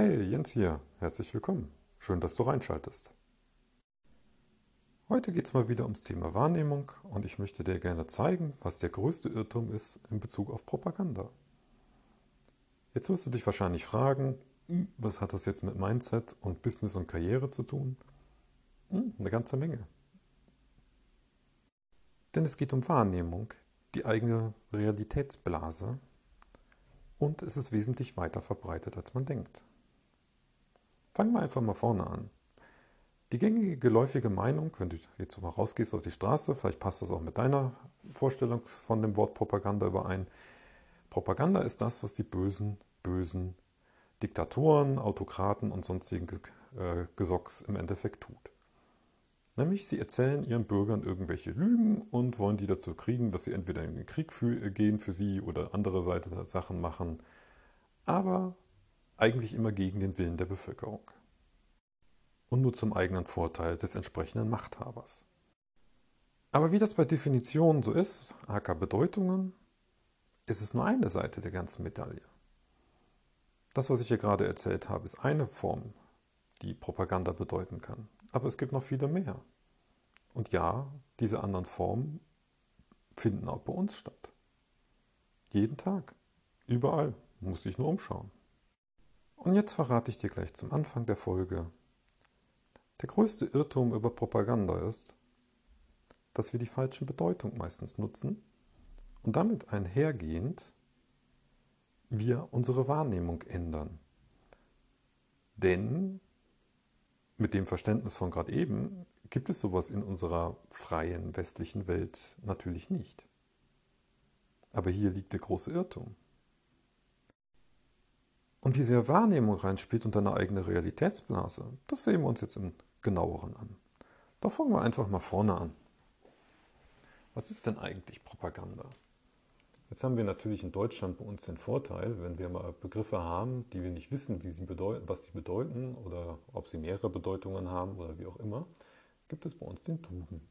Hey, Jens hier. Herzlich willkommen. Schön, dass du reinschaltest. Heute geht es mal wieder ums Thema Wahrnehmung und ich möchte dir gerne zeigen, was der größte Irrtum ist in Bezug auf Propaganda. Jetzt wirst du dich wahrscheinlich fragen, hm, was hat das jetzt mit Mindset und Business und Karriere zu tun? Hm, eine ganze Menge. Denn es geht um Wahrnehmung, die eigene Realitätsblase und es ist wesentlich weiter verbreitet, als man denkt. Fangen wir einfach mal vorne an. Die gängige geläufige Meinung, wenn du jetzt mal rausgehst auf die Straße, vielleicht passt das auch mit deiner Vorstellung von dem Wort Propaganda überein. Propaganda ist das, was die bösen, bösen Diktatoren, Autokraten und sonstigen äh, Gesocks im Endeffekt tut. Nämlich sie erzählen ihren Bürgern irgendwelche Lügen und wollen die dazu kriegen, dass sie entweder in den Krieg für, gehen für sie oder andere Seite Sachen machen, aber eigentlich immer gegen den Willen der Bevölkerung. Und nur zum eigenen Vorteil des entsprechenden Machthabers. Aber wie das bei Definitionen so ist, aka Bedeutungen, ist es nur eine Seite der ganzen Medaille. Das, was ich hier gerade erzählt habe, ist eine Form, die Propaganda bedeuten kann. Aber es gibt noch viele mehr. Und ja, diese anderen Formen finden auch bei uns statt. Jeden Tag. Überall. Muss ich nur umschauen. Und jetzt verrate ich dir gleich zum Anfang der Folge. Der größte Irrtum über Propaganda ist, dass wir die falschen Bedeutung meistens nutzen und damit einhergehend wir unsere Wahrnehmung ändern. Denn mit dem Verständnis von gerade eben gibt es sowas in unserer freien westlichen Welt natürlich nicht. Aber hier liegt der große Irrtum. Und wie sehr Wahrnehmung reinspielt und deine eigene Realitätsblase, das sehen wir uns jetzt im genaueren an. Da fangen wir einfach mal vorne an. Was ist denn eigentlich Propaganda? Jetzt haben wir natürlich in Deutschland bei uns den Vorteil, wenn wir mal Begriffe haben, die wir nicht wissen, sie bedeuten, was sie bedeuten oder ob sie mehrere Bedeutungen haben oder wie auch immer, gibt es bei uns den Duden.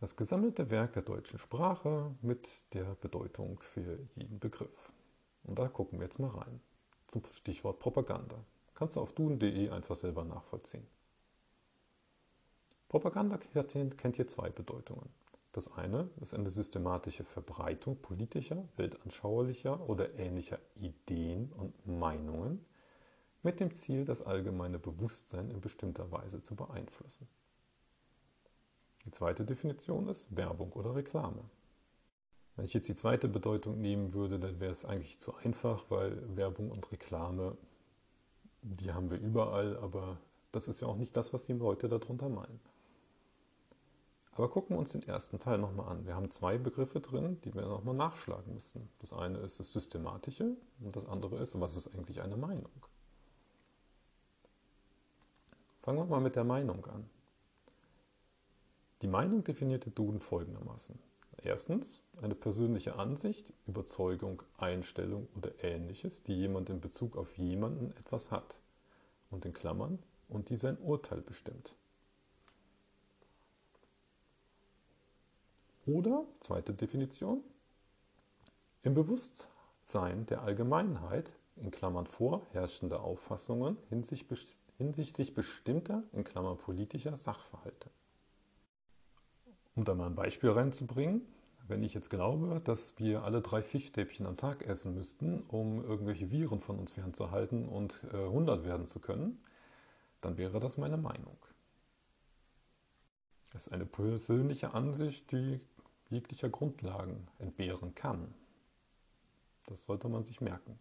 Das gesammelte Werk der deutschen Sprache mit der Bedeutung für jeden Begriff. Und da gucken wir jetzt mal rein. Zum Stichwort Propaganda. Kannst du auf duden.de einfach selber nachvollziehen. Propaganda kennt hier zwei Bedeutungen. Das eine ist eine systematische Verbreitung politischer, weltanschaulicher oder ähnlicher Ideen und Meinungen mit dem Ziel, das allgemeine Bewusstsein in bestimmter Weise zu beeinflussen. Die zweite Definition ist Werbung oder Reklame. Wenn ich jetzt die zweite Bedeutung nehmen würde, dann wäre es eigentlich zu einfach, weil Werbung und Reklame, die haben wir überall, aber das ist ja auch nicht das, was die Leute darunter meinen. Aber gucken wir uns den ersten Teil nochmal an. Wir haben zwei Begriffe drin, die wir nochmal nachschlagen müssen. Das eine ist das Systematische und das andere ist, was ist eigentlich eine Meinung? Fangen wir mal mit der Meinung an. Die Meinung definiert Duden folgendermaßen. Erstens eine persönliche Ansicht, Überzeugung, Einstellung oder ähnliches, die jemand in Bezug auf jemanden etwas hat und in Klammern und die sein Urteil bestimmt. Oder, zweite Definition, im Bewusstsein der Allgemeinheit, in Klammern vorherrschende Auffassungen hinsichtlich bestimmter, in Klammern politischer Sachverhalte. Um da mal ein Beispiel reinzubringen, wenn ich jetzt glaube, dass wir alle drei Fischstäbchen am Tag essen müssten, um irgendwelche Viren von uns fernzuhalten und äh, 100 werden zu können, dann wäre das meine Meinung. Das ist eine persönliche Ansicht, die jeglicher Grundlagen entbehren kann. Das sollte man sich merken.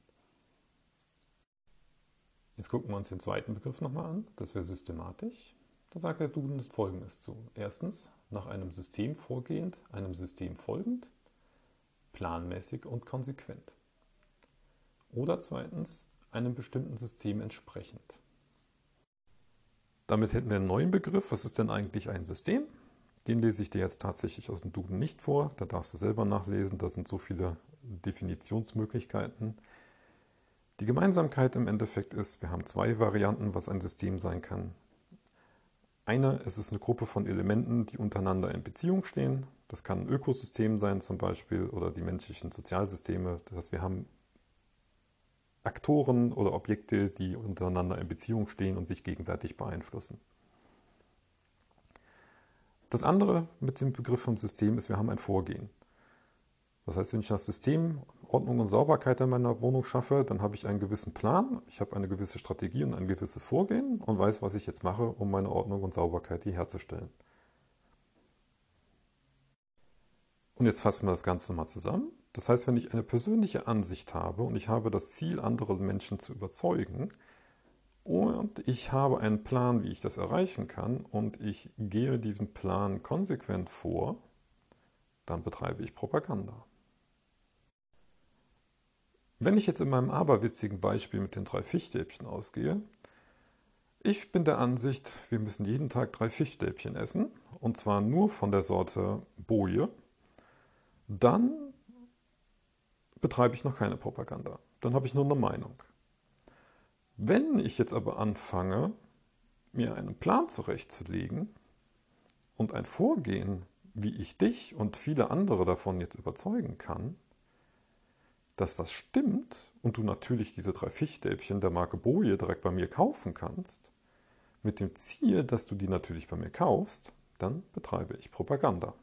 Jetzt gucken wir uns den zweiten Begriff nochmal an. Das wäre systematisch. Da sagt der Duden Folgendes zu. Erstens, nach einem System vorgehend, einem System folgend, planmäßig und konsequent. Oder zweitens, einem bestimmten System entsprechend. Damit hätten wir einen neuen Begriff. Was ist denn eigentlich ein System? Den lese ich dir jetzt tatsächlich aus dem Duden nicht vor. Da darfst du selber nachlesen. Da sind so viele Definitionsmöglichkeiten. Die Gemeinsamkeit im Endeffekt ist, wir haben zwei Varianten, was ein System sein kann. Eine, es ist eine Gruppe von Elementen, die untereinander in Beziehung stehen. Das kann ein Ökosystem sein zum Beispiel oder die menschlichen Sozialsysteme. Das heißt, wir haben Aktoren oder Objekte, die untereinander in Beziehung stehen und sich gegenseitig beeinflussen. Das andere mit dem Begriff vom System ist, wir haben ein Vorgehen. Das heißt, wenn ich das System Ordnung und Sauberkeit in meiner Wohnung schaffe, dann habe ich einen gewissen Plan, ich habe eine gewisse Strategie und ein gewisses Vorgehen und weiß, was ich jetzt mache, um meine Ordnung und Sauberkeit hier herzustellen. Und jetzt fassen wir das Ganze mal zusammen. Das heißt, wenn ich eine persönliche Ansicht habe und ich habe das Ziel, andere Menschen zu überzeugen, und ich habe einen Plan, wie ich das erreichen kann, und ich gehe diesem Plan konsequent vor, dann betreibe ich Propaganda. Wenn ich jetzt in meinem aberwitzigen Beispiel mit den drei Fichstäbchen ausgehe, ich bin der Ansicht, wir müssen jeden Tag drei Fischstäbchen essen, und zwar nur von der Sorte Boje, dann betreibe ich noch keine Propaganda. Dann habe ich nur eine Meinung. Wenn ich jetzt aber anfange, mir einen Plan zurechtzulegen und ein Vorgehen, wie ich dich und viele andere davon jetzt überzeugen kann, dass das stimmt und du natürlich diese drei Fischstäbchen der Marke Boje direkt bei mir kaufen kannst, mit dem Ziel, dass du die natürlich bei mir kaufst, dann betreibe ich Propaganda.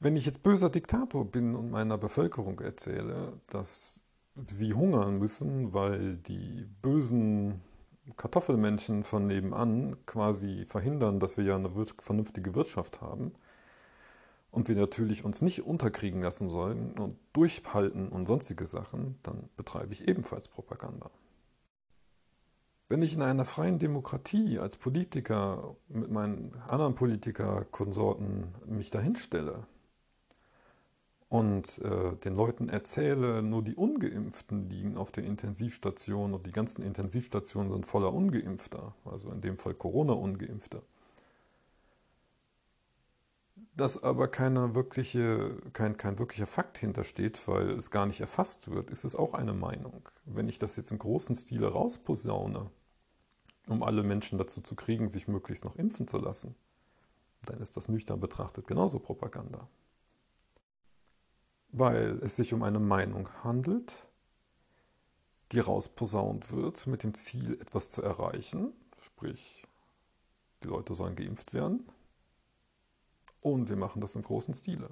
Wenn ich jetzt böser Diktator bin und meiner Bevölkerung erzähle, dass sie hungern müssen, weil die bösen Kartoffelmännchen von nebenan quasi verhindern, dass wir ja eine vernünftige Wirtschaft haben, und wir natürlich uns nicht unterkriegen lassen sollen und durchhalten und sonstige Sachen, dann betreibe ich ebenfalls Propaganda. Wenn ich in einer freien Demokratie als Politiker mit meinen anderen Politikerkonsorten mich dahinstelle und äh, den Leuten erzähle, nur die Ungeimpften liegen auf den Intensivstationen und die ganzen Intensivstationen sind voller Ungeimpfter, also in dem Fall Corona-Ungeimpfte, dass aber keine wirkliche, kein, kein wirklicher Fakt hintersteht, weil es gar nicht erfasst wird, ist es auch eine Meinung. Wenn ich das jetzt im großen Stile rausposaune, um alle Menschen dazu zu kriegen, sich möglichst noch impfen zu lassen, dann ist das nüchtern betrachtet genauso Propaganda. Weil es sich um eine Meinung handelt, die rausposaunt wird mit dem Ziel, etwas zu erreichen, sprich, die Leute sollen geimpft werden, und wir machen das im großen Stile.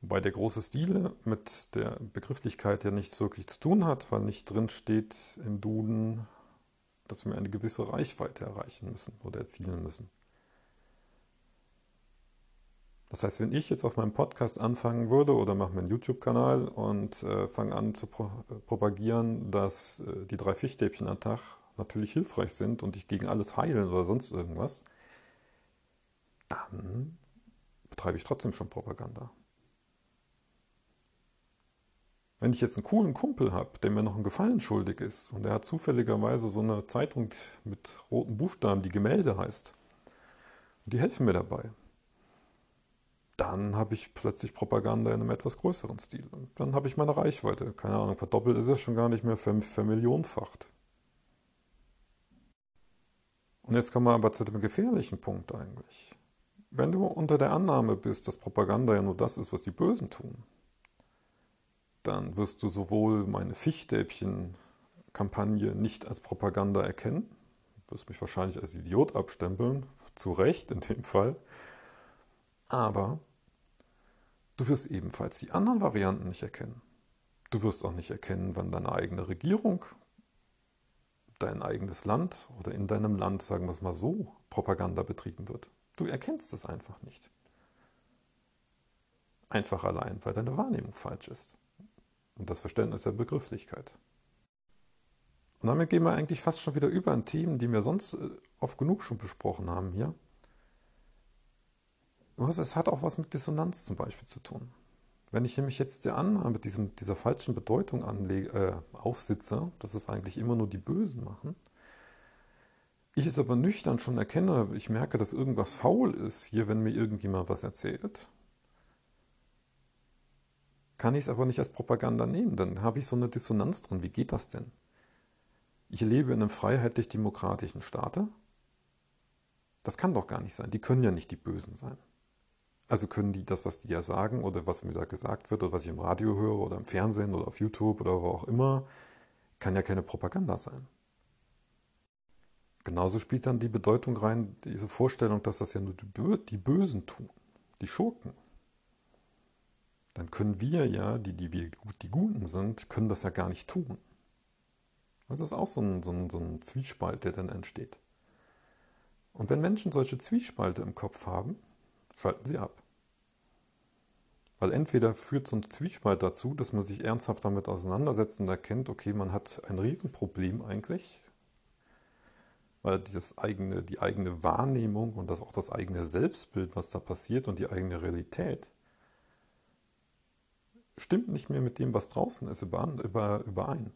Wobei der große Stile mit der Begrifflichkeit ja nichts wirklich zu tun hat, weil nicht drin steht im Duden, dass wir eine gewisse Reichweite erreichen müssen oder erzielen müssen. Das heißt, wenn ich jetzt auf meinem Podcast anfangen würde oder mache meinen YouTube-Kanal und äh, fange an zu pro propagieren, dass äh, die drei Fischstäbchen am Tag natürlich hilfreich sind und ich gegen alles heilen oder sonst irgendwas, dann betreibe ich trotzdem schon Propaganda. Wenn ich jetzt einen coolen Kumpel habe, der mir noch einen Gefallen schuldig ist und der hat zufälligerweise so eine Zeitung mit roten Buchstaben, die Gemälde heißt, und die helfen mir dabei, dann habe ich plötzlich Propaganda in einem etwas größeren Stil. Und dann habe ich meine Reichweite, keine Ahnung, verdoppelt ist es schon gar nicht mehr, vermillionfacht. Und jetzt kommen wir aber zu dem gefährlichen Punkt eigentlich. Wenn du unter der Annahme bist, dass Propaganda ja nur das ist, was die Bösen tun, dann wirst du sowohl meine Fichstäbchen-Kampagne nicht als Propaganda erkennen, wirst mich wahrscheinlich als Idiot abstempeln, zu Recht in dem Fall, aber du wirst ebenfalls die anderen Varianten nicht erkennen. Du wirst auch nicht erkennen, wann deine eigene Regierung, dein eigenes Land oder in deinem Land, sagen wir es mal so, Propaganda betrieben wird. Du erkennst es einfach nicht. Einfach allein, weil deine Wahrnehmung falsch ist. Und das Verständnis der Begrifflichkeit. Und damit gehen wir eigentlich fast schon wieder über an Themen, die wir sonst äh, oft genug schon besprochen haben hier. Es hat auch was mit Dissonanz zum Beispiel zu tun. Wenn ich nämlich jetzt der Annahme diesem, dieser falschen Bedeutung anlege, äh, aufsitze, dass es eigentlich immer nur die Bösen machen, ich es aber nüchtern schon erkenne, ich merke, dass irgendwas faul ist hier, wenn mir irgendjemand was erzählt, kann ich es aber nicht als Propaganda nehmen. Dann habe ich so eine Dissonanz drin. Wie geht das denn? Ich lebe in einem freiheitlich-demokratischen Staate. Das kann doch gar nicht sein. Die können ja nicht die Bösen sein. Also können die das, was die ja sagen oder was mir da gesagt wird oder was ich im Radio höre oder im Fernsehen oder auf YouTube oder wo auch immer, kann ja keine Propaganda sein. Genauso spielt dann die Bedeutung rein, diese Vorstellung, dass das ja nur die Bösen tun, die Schurken. Dann können wir ja, die, die wir die Guten sind, können das ja gar nicht tun. Das ist auch so ein, so, ein, so ein Zwiespalt, der dann entsteht. Und wenn Menschen solche Zwiespalte im Kopf haben, schalten sie ab. Weil entweder führt so ein Zwiespalt dazu, dass man sich ernsthaft damit auseinandersetzt und erkennt, okay, man hat ein Riesenproblem eigentlich, weil dieses eigene, die eigene Wahrnehmung und das auch das eigene Selbstbild, was da passiert und die eigene Realität, stimmt nicht mehr mit dem, was draußen ist, überein.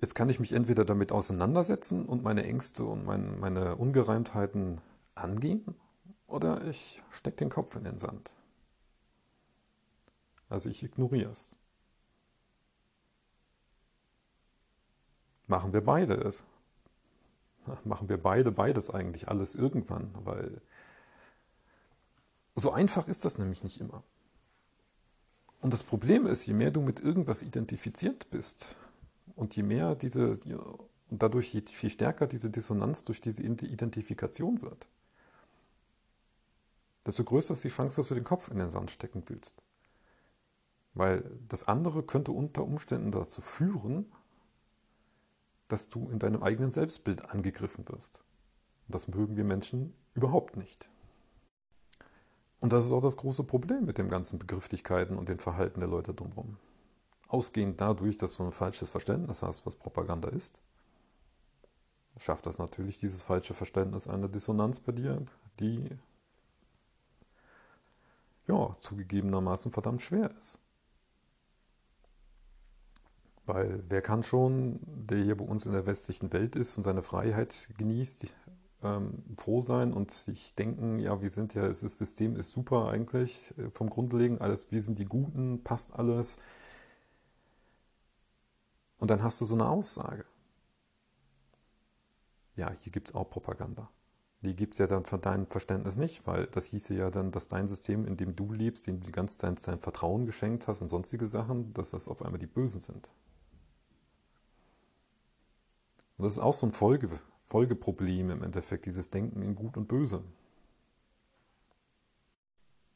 Jetzt kann ich mich entweder damit auseinandersetzen und meine Ängste und mein, meine Ungereimtheiten angehen, oder ich stecke den Kopf in den Sand. Also ich ignoriere es. Machen wir beide es machen wir beide beides eigentlich, alles irgendwann, weil so einfach ist das nämlich nicht immer. Und das Problem ist, je mehr du mit irgendwas identifiziert bist und je mehr diese, und dadurch je, je stärker diese Dissonanz durch diese Identifikation wird, desto größer ist die Chance, dass du den Kopf in den Sand stecken willst. Weil das andere könnte unter Umständen dazu führen, dass du in deinem eigenen Selbstbild angegriffen wirst. Und das mögen wir Menschen überhaupt nicht. Und das ist auch das große Problem mit den ganzen Begrifflichkeiten und dem Verhalten der Leute drumherum. Ausgehend dadurch, dass du ein falsches Verständnis hast, was Propaganda ist, schafft das natürlich dieses falsche Verständnis eine Dissonanz bei dir, die ja zugegebenermaßen verdammt schwer ist. Weil wer kann schon, der hier bei uns in der westlichen Welt ist und seine Freiheit genießt, ähm, froh sein und sich denken, ja, wir sind ja, das System ist super eigentlich äh, vom Grundlegend, alles, wir sind die Guten, passt alles. Und dann hast du so eine Aussage. Ja, hier gibt es auch Propaganda. Die gibt es ja dann von deinem Verständnis nicht, weil das hieße ja dann, dass dein System, in dem du lebst, dem du die ganze Zeit dein Vertrauen geschenkt hast und sonstige Sachen, dass das auf einmal die Bösen sind. Und das ist auch so ein Folge, Folgeproblem im Endeffekt, dieses Denken in Gut und Böse.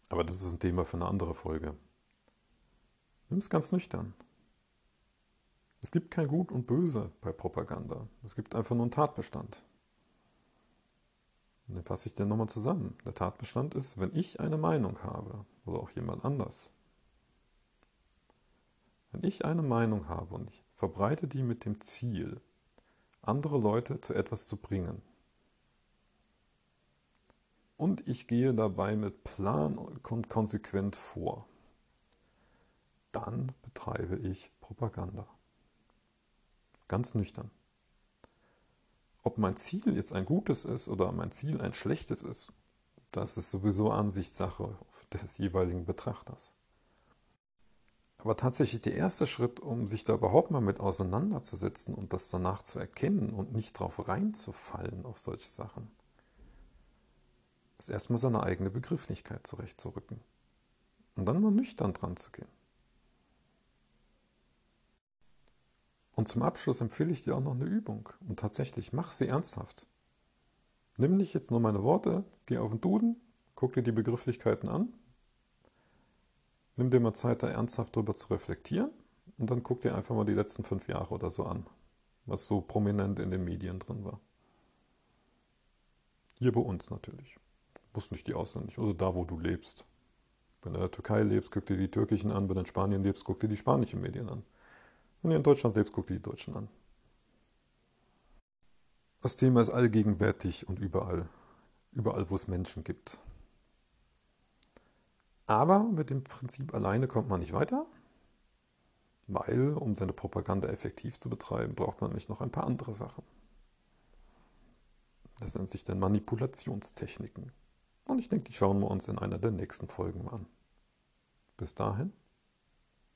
Aber das ist ein Thema für eine andere Folge. Nimm es ganz nüchtern. Es gibt kein Gut und Böse bei Propaganda. Es gibt einfach nur einen Tatbestand. Und den fasse ich dir nochmal zusammen. Der Tatbestand ist, wenn ich eine Meinung habe oder auch jemand anders. Wenn ich eine Meinung habe und ich verbreite die mit dem Ziel, andere Leute zu etwas zu bringen. Und ich gehe dabei mit Plan und konsequent vor. Dann betreibe ich Propaganda. Ganz nüchtern. Ob mein Ziel jetzt ein gutes ist oder mein Ziel ein schlechtes ist, das ist sowieso Ansichtssache des jeweiligen Betrachters. Aber tatsächlich der erste Schritt, um sich da überhaupt mal mit auseinanderzusetzen und das danach zu erkennen und nicht drauf reinzufallen auf solche Sachen, ist erstmal seine eigene Begrifflichkeit zurechtzurücken. Und dann mal nüchtern dran zu gehen. Und zum Abschluss empfehle ich dir auch noch eine Übung. Und tatsächlich, mach sie ernsthaft. Nimm nicht jetzt nur meine Worte, geh auf den Duden, guck dir die Begrifflichkeiten an, Nimm dir mal Zeit, da ernsthaft drüber zu reflektieren und dann guck dir einfach mal die letzten fünf Jahre oder so an, was so prominent in den Medien drin war. Hier bei uns natürlich. Muss nicht die ausländischen, oder da, wo du lebst. Wenn du in der Türkei lebst, guck dir die türkischen an. Wenn du in Spanien lebst, guck dir die spanischen Medien an. Wenn du in Deutschland lebst, guck dir die deutschen an. Das Thema ist allgegenwärtig und überall. Überall, wo es Menschen gibt. Aber mit dem Prinzip alleine kommt man nicht weiter, weil, um seine Propaganda effektiv zu betreiben, braucht man nämlich noch ein paar andere Sachen. Das nennt sich dann Manipulationstechniken. Und ich denke, die schauen wir uns in einer der nächsten Folgen an. Bis dahin,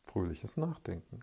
fröhliches Nachdenken.